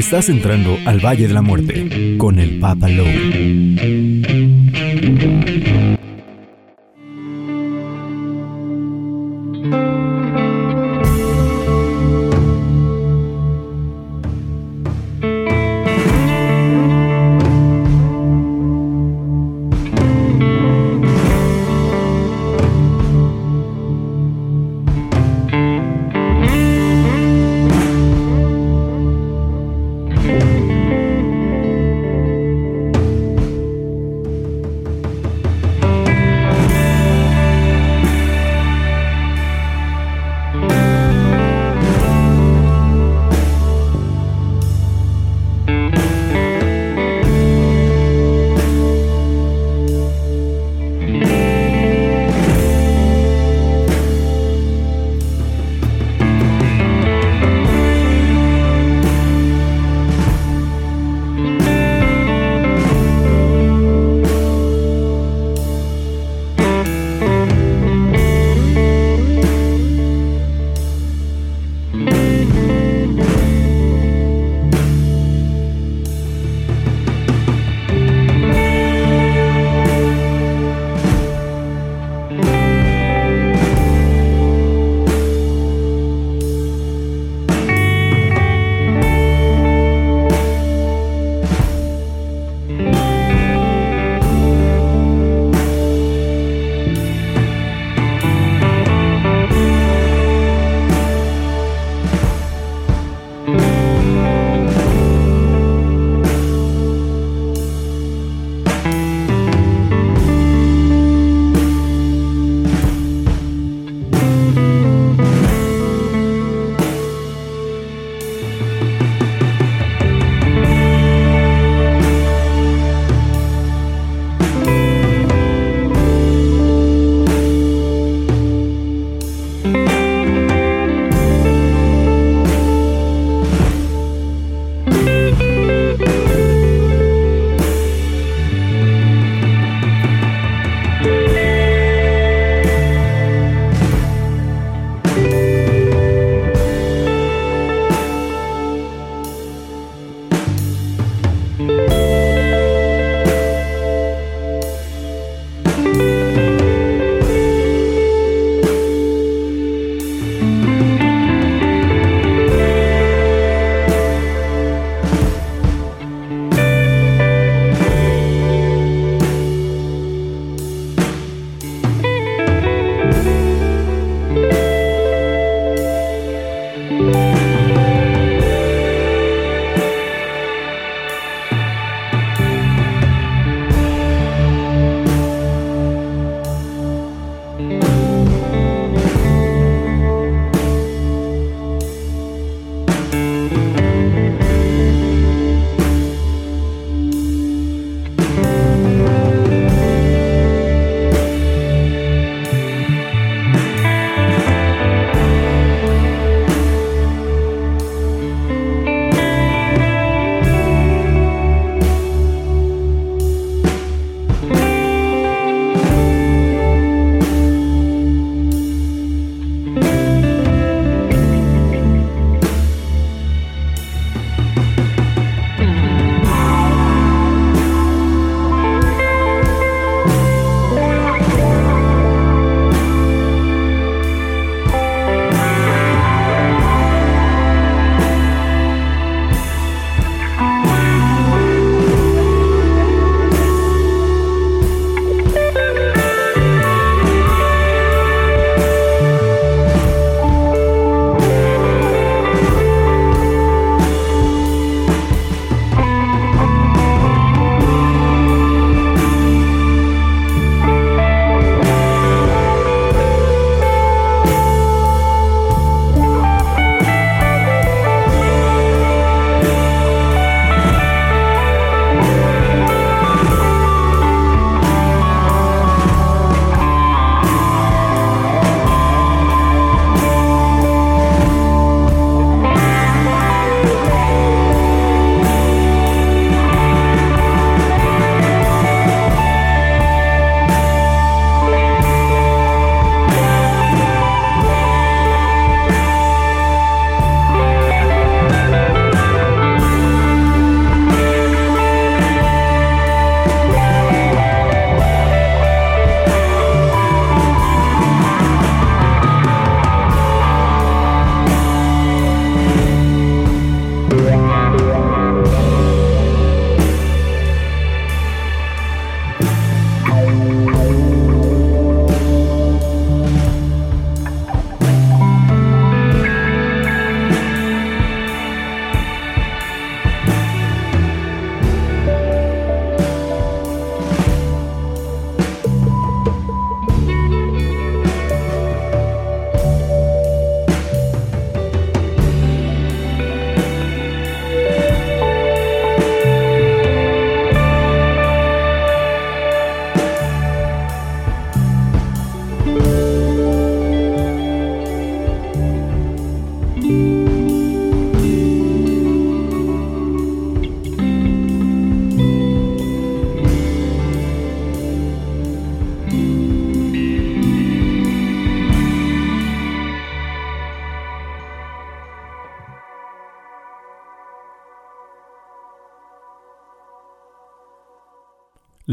Estás entrando al Valle de la Muerte con el Papa Lowe.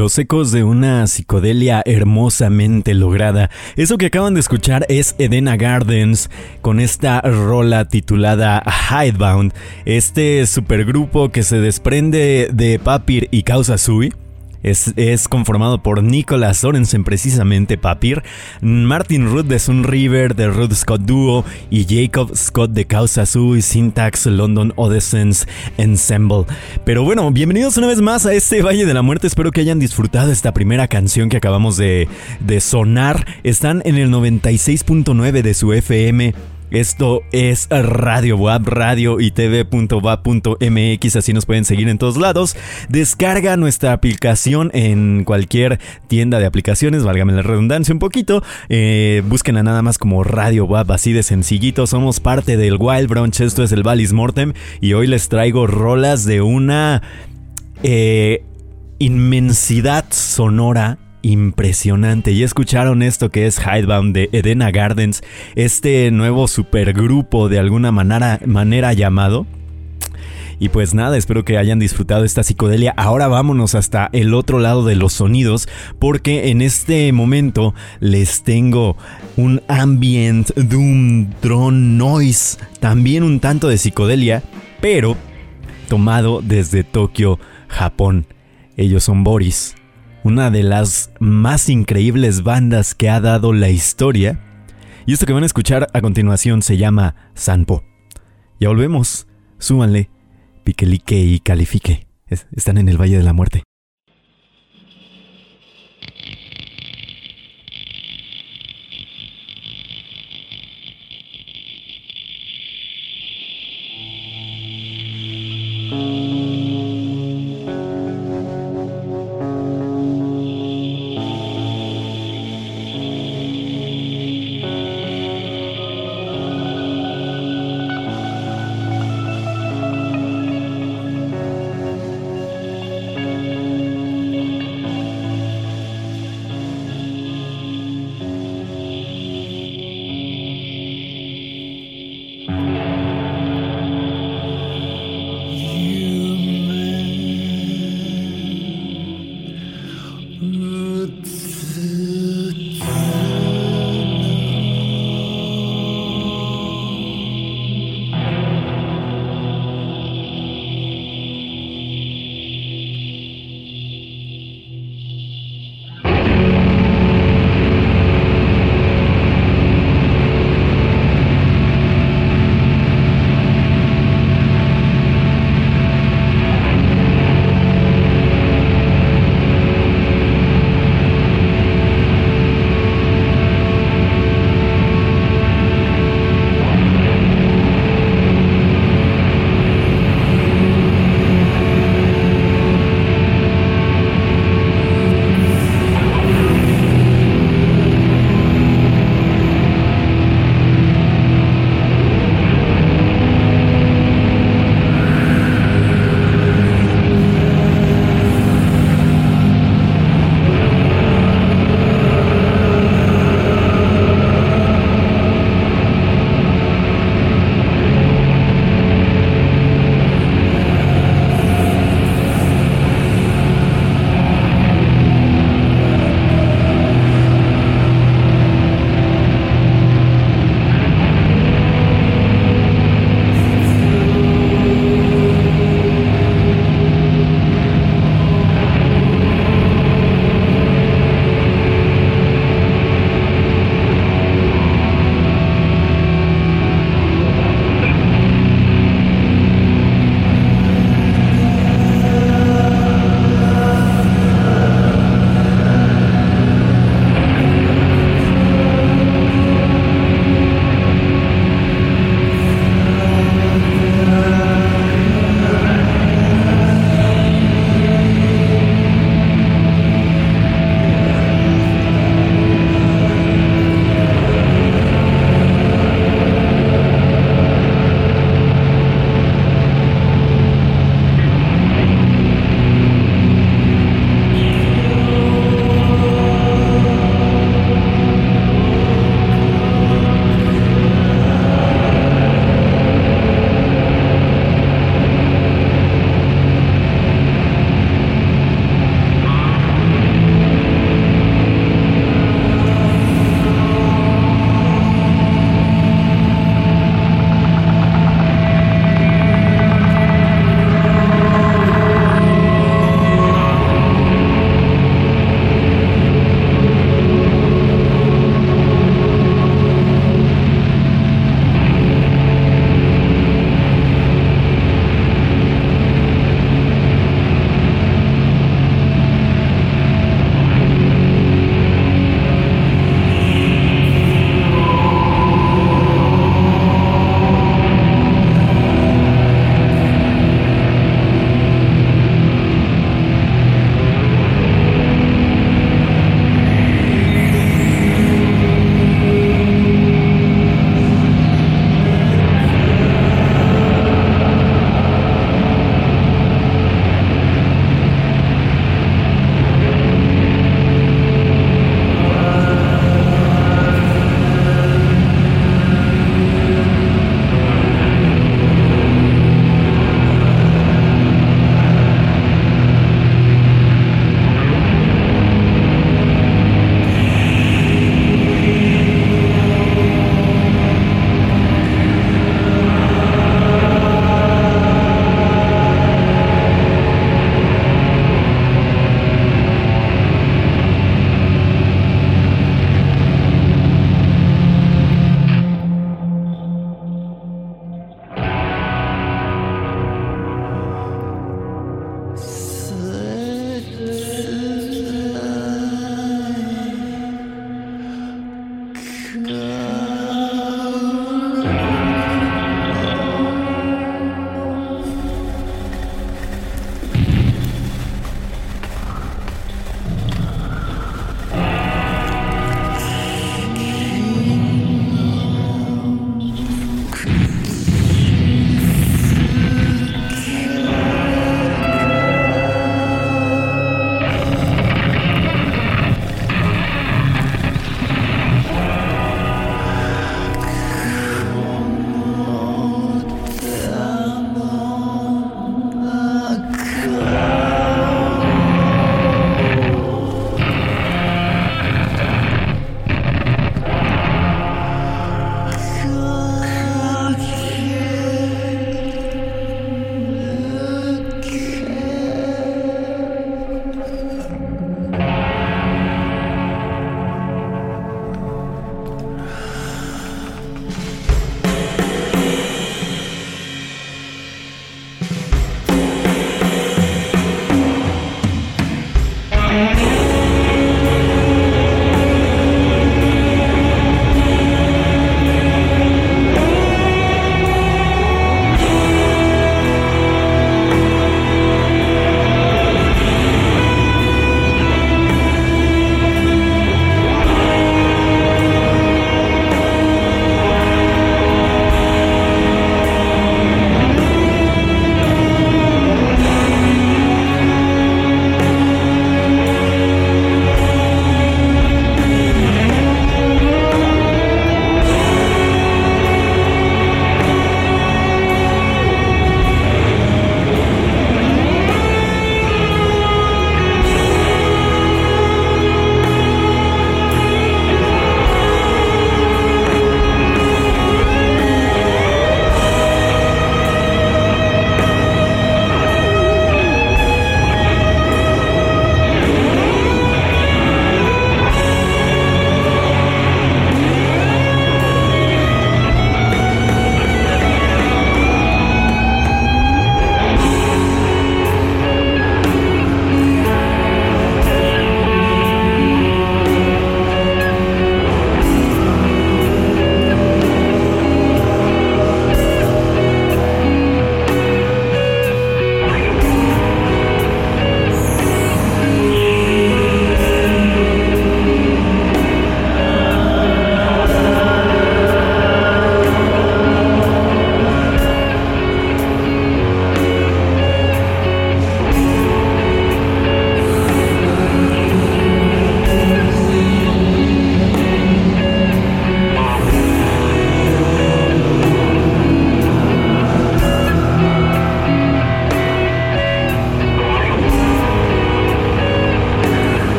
Los ecos de una psicodelia hermosamente lograda. Eso que acaban de escuchar es Edena Gardens con esta rola titulada Hidebound. Este supergrupo que se desprende de Papir y Causa Sui es, conformado por Nicolas Sorensen, precisamente Papir, Martin Ruth de Sun River, de Ruth Scott Duo y Jacob Scott de Causa Sui, Syntax London Odyssey Ensemble. Pero bueno, bienvenidos una vez más a este Valle de la Muerte. Espero que hayan disfrutado esta primera canción que acabamos de, de sonar. Están en el 96.9 de su FM. Esto es Radio Web, radio y tv.va.mx, así nos pueden seguir en todos lados. Descarga nuestra aplicación en cualquier tienda de aplicaciones, válgame la redundancia un poquito. Eh, búsquenla nada más como Radio Web, así de sencillito. Somos parte del Wild Brunch, esto es el Valis Mortem, y hoy les traigo rolas de una eh, inmensidad sonora impresionante. Y escucharon esto que es Hidebound de Edena Gardens, este nuevo supergrupo de alguna manera, manera llamado. Y pues nada, espero que hayan disfrutado esta psicodelia. Ahora vámonos hasta el otro lado de los sonidos, porque en este momento les tengo un ambient doom drone noise, también un tanto de psicodelia, pero tomado desde Tokio, Japón. Ellos son Boris una de las más increíbles bandas que ha dado la historia. Y esto que van a escuchar a continuación se llama Sanpo. Ya volvemos, súbanle, piquelique y califique. Están en el Valle de la Muerte.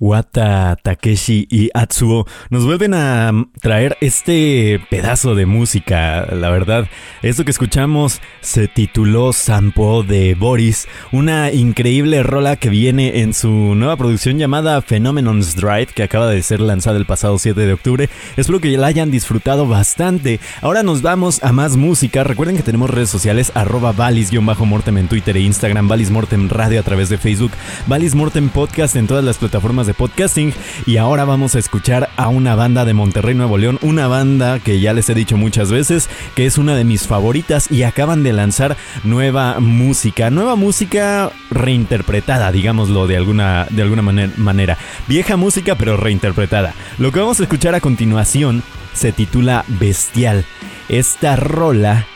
Wata, Takeshi y Atsuo nos vuelven a traer este pedazo de música, la verdad. Esto que escuchamos se tituló Sampo de Boris, una increíble rola que viene en su nueva producción llamada Phenomenon's Drive, que acaba de ser lanzada el pasado 7 de octubre. Espero que la hayan disfrutado bastante. Ahora nos vamos a más música. Recuerden que tenemos redes sociales, arroba valis-mortem en Twitter e Instagram, Valis Mortem Radio a través de Facebook, Valis Mortem Podcast en todas las plataformas de podcasting. Y ahora vamos a escuchar a una banda de Monterrey, Nuevo León, una banda que ya les he dicho muchas veces, que es una de mis favoritas y acaban de lanzar nueva música, nueva música reinterpretada, digámoslo de alguna, de alguna manera. Vieja música pero reinterpretada. Lo que vamos a escuchar a continuación se titula Bestial. Esta rola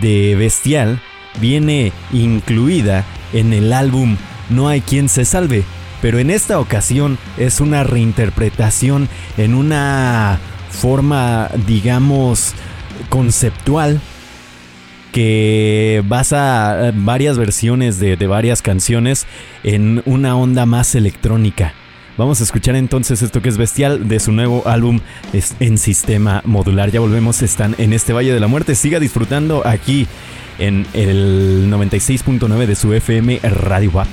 de Bestial viene incluida en el álbum No hay quien se salve, pero en esta ocasión es una reinterpretación en una forma, digamos, conceptual que basa varias versiones de, varias canciones en una onda más electrónica. Vamos a escuchar entonces esto que es bestial de su nuevo álbum en sistema modular. Ya volvemos, están en este Valle de la Muerte. Siga disfrutando aquí en el 96.9 de su FM Radio WAP.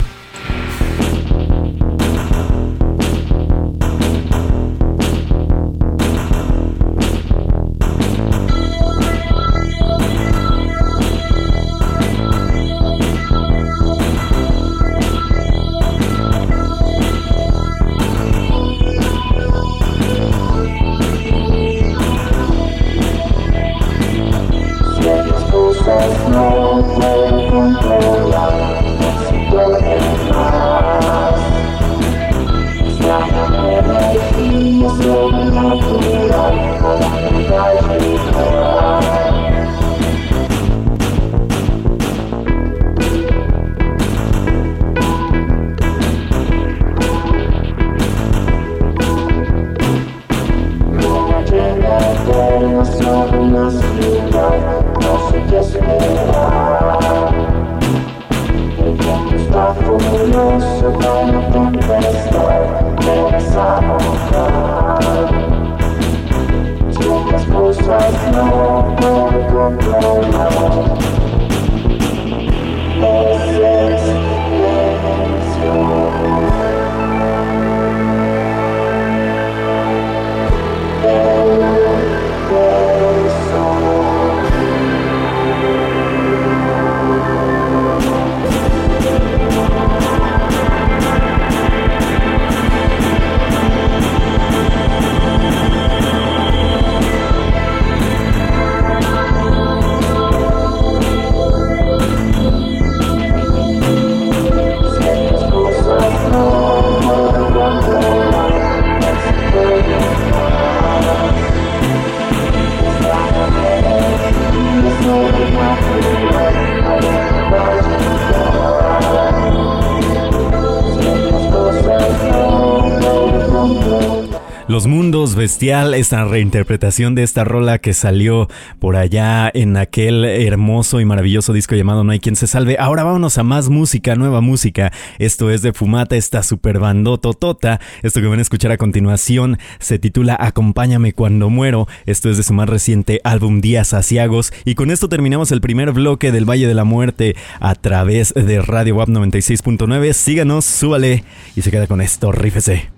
Bestial, esta reinterpretación de esta rola que salió por allá en aquel hermoso y maravilloso disco llamado No hay quien se salve. Ahora vámonos a más música, nueva música. Esto es de Fumata, esta super bandototota. Esto que van a escuchar a continuación se titula Acompáñame cuando muero. Esto es de su más reciente álbum Días Asiagos. Y con esto terminamos el primer bloque del Valle de la Muerte a través de Radio WAP 96.9. Síganos, súbale y se queda con esto, rífese.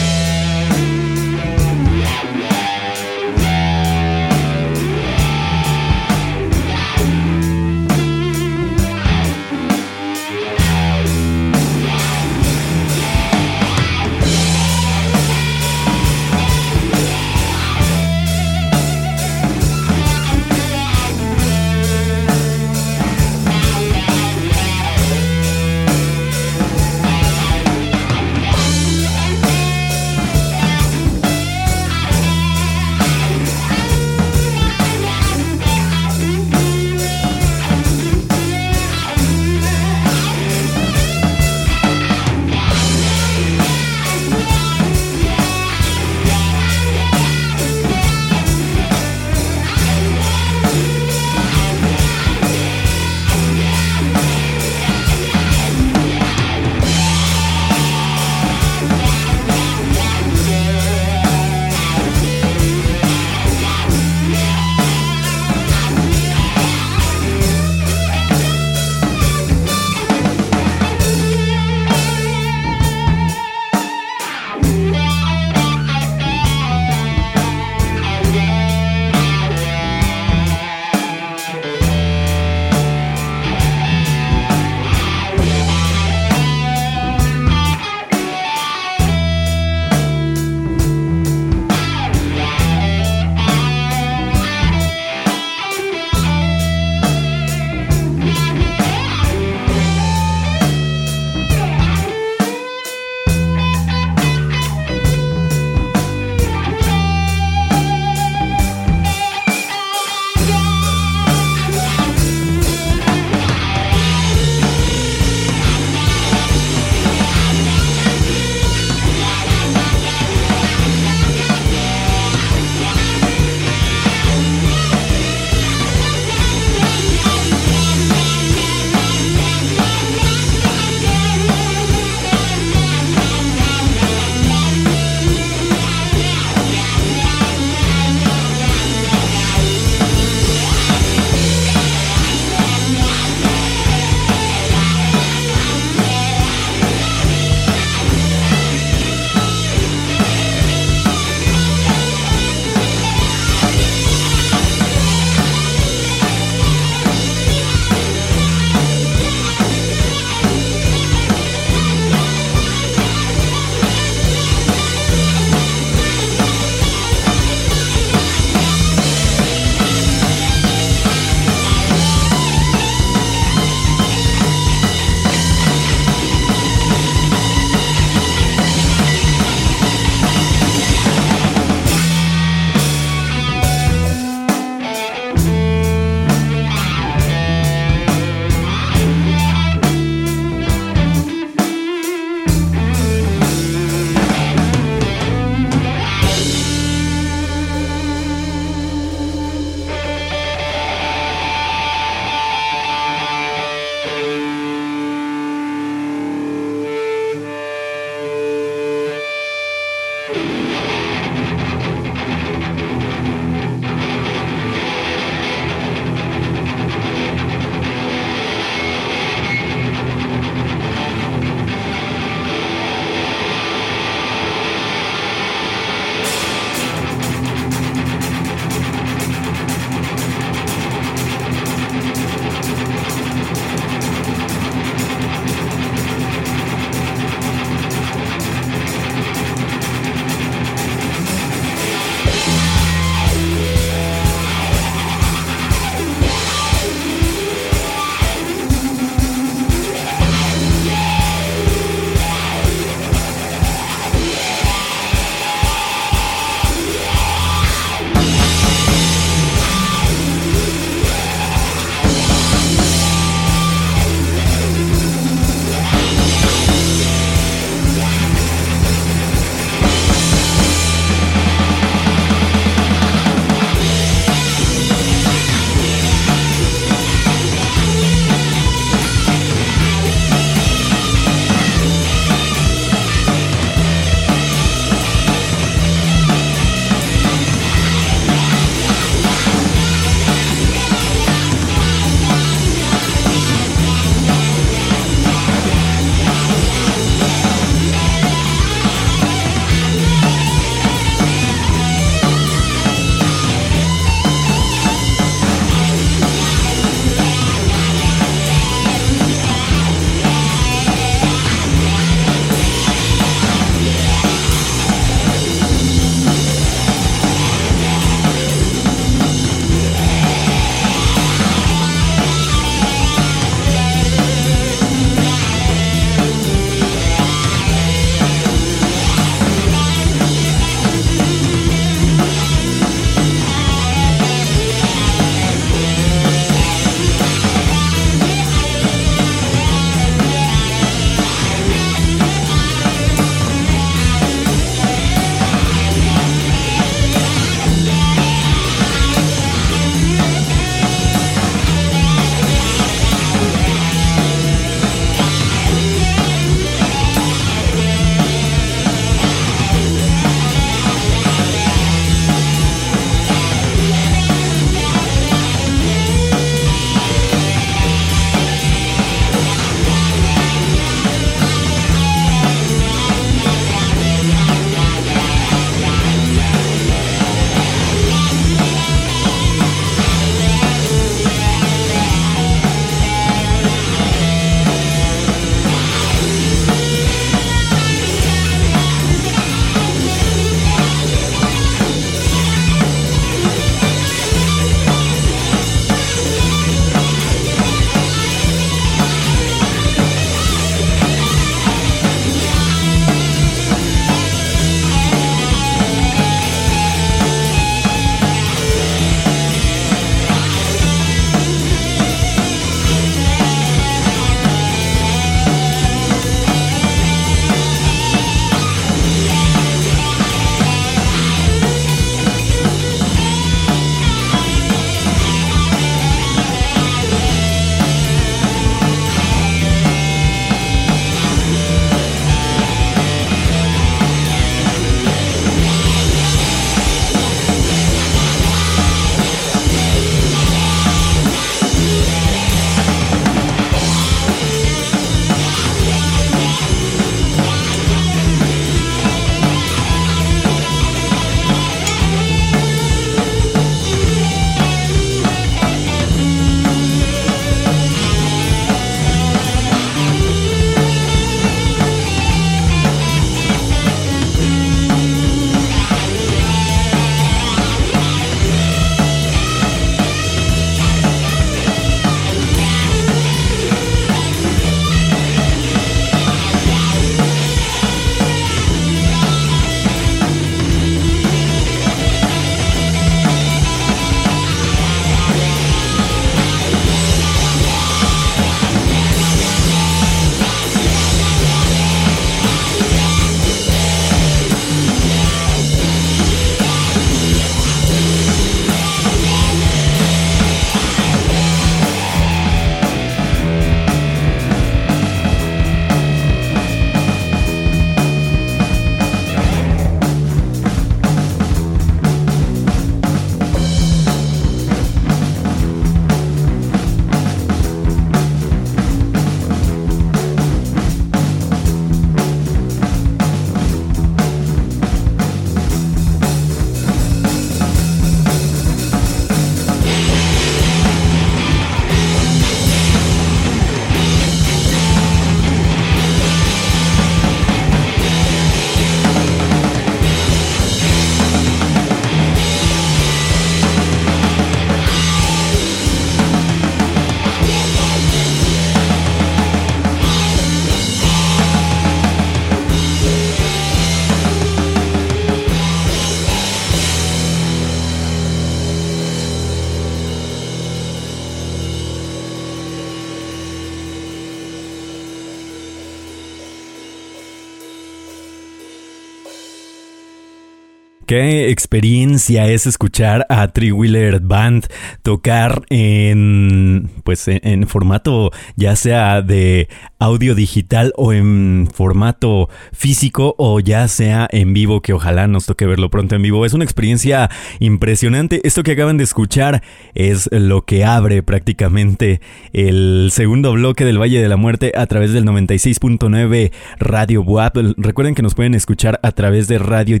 Qué experiencia es escuchar a Three Wheeler Band tocar en pues en, formato ya sea de audio digital o en formato físico o ya sea en vivo que ojalá nos toque verlo pronto en vivo. Es una experiencia impresionante. Esto que acaban de escuchar es lo que abre prácticamente el segundo bloque del Valle de la Muerte a través del 96.9 Radio WAP. Recuerden que nos pueden escuchar a través de radio y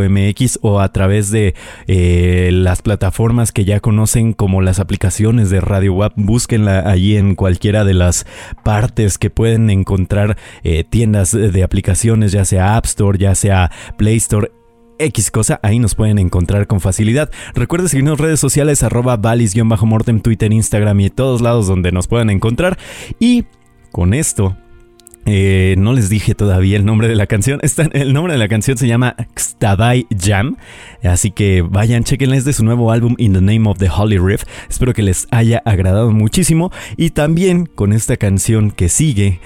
mx o a través de eh, las plataformas que ya conocen como las aplicaciones de Radio WAP. Búsquenla allí en cualquiera de las partes que pueden encontrar eh, tiendas de aplicaciones, ya sea App Store, ya sea Play Store. X cosa, ahí nos pueden encontrar con facilidad. Recuerden seguirnos redes sociales arroba valis-mortem, Twitter, Instagram y todos lados donde nos puedan encontrar. Y con esto eh, no les dije todavía el nombre de la canción. el nombre de la canción se llama Xtabay Jam. Así que vayan, chequenles de su nuevo álbum In the Name of the Holy Riff. Espero que les haya agradado muchísimo. Y también con esta canción que sigue.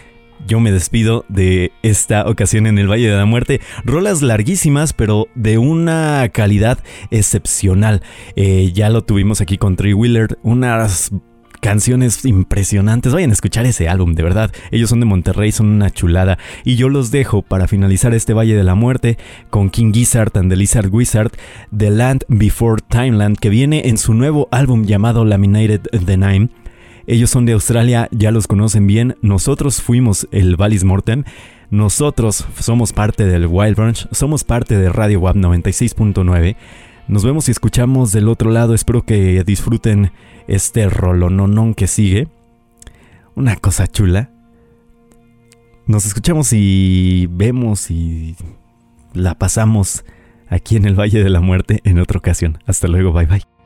Yo me despido de esta ocasión en el Valle de la Muerte. Rolas larguísimas, pero de una calidad excepcional. Eh, ya lo tuvimos aquí con Tree Wheeler. Unas canciones impresionantes. Vayan a escuchar ese álbum, de verdad. Ellos son de Monterrey, son una chulada. Y yo los dejo para finalizar este Valle de la Muerte con King Gizzard and the Lizard Wizard, The Land Before Timeland, que viene en su nuevo álbum llamado Laminated the Nine. Ellos son de Australia, ya los conocen bien. Nosotros fuimos el Valis Mortem. Nosotros somos parte del Wild Branch, somos parte de Radio WAP 96.9. Nos vemos y escuchamos del otro lado. Espero que disfruten este rolononón que sigue. Una cosa chula. Nos escuchamos y vemos y la pasamos aquí en el Valle de la Muerte en otra ocasión. Hasta luego, bye bye.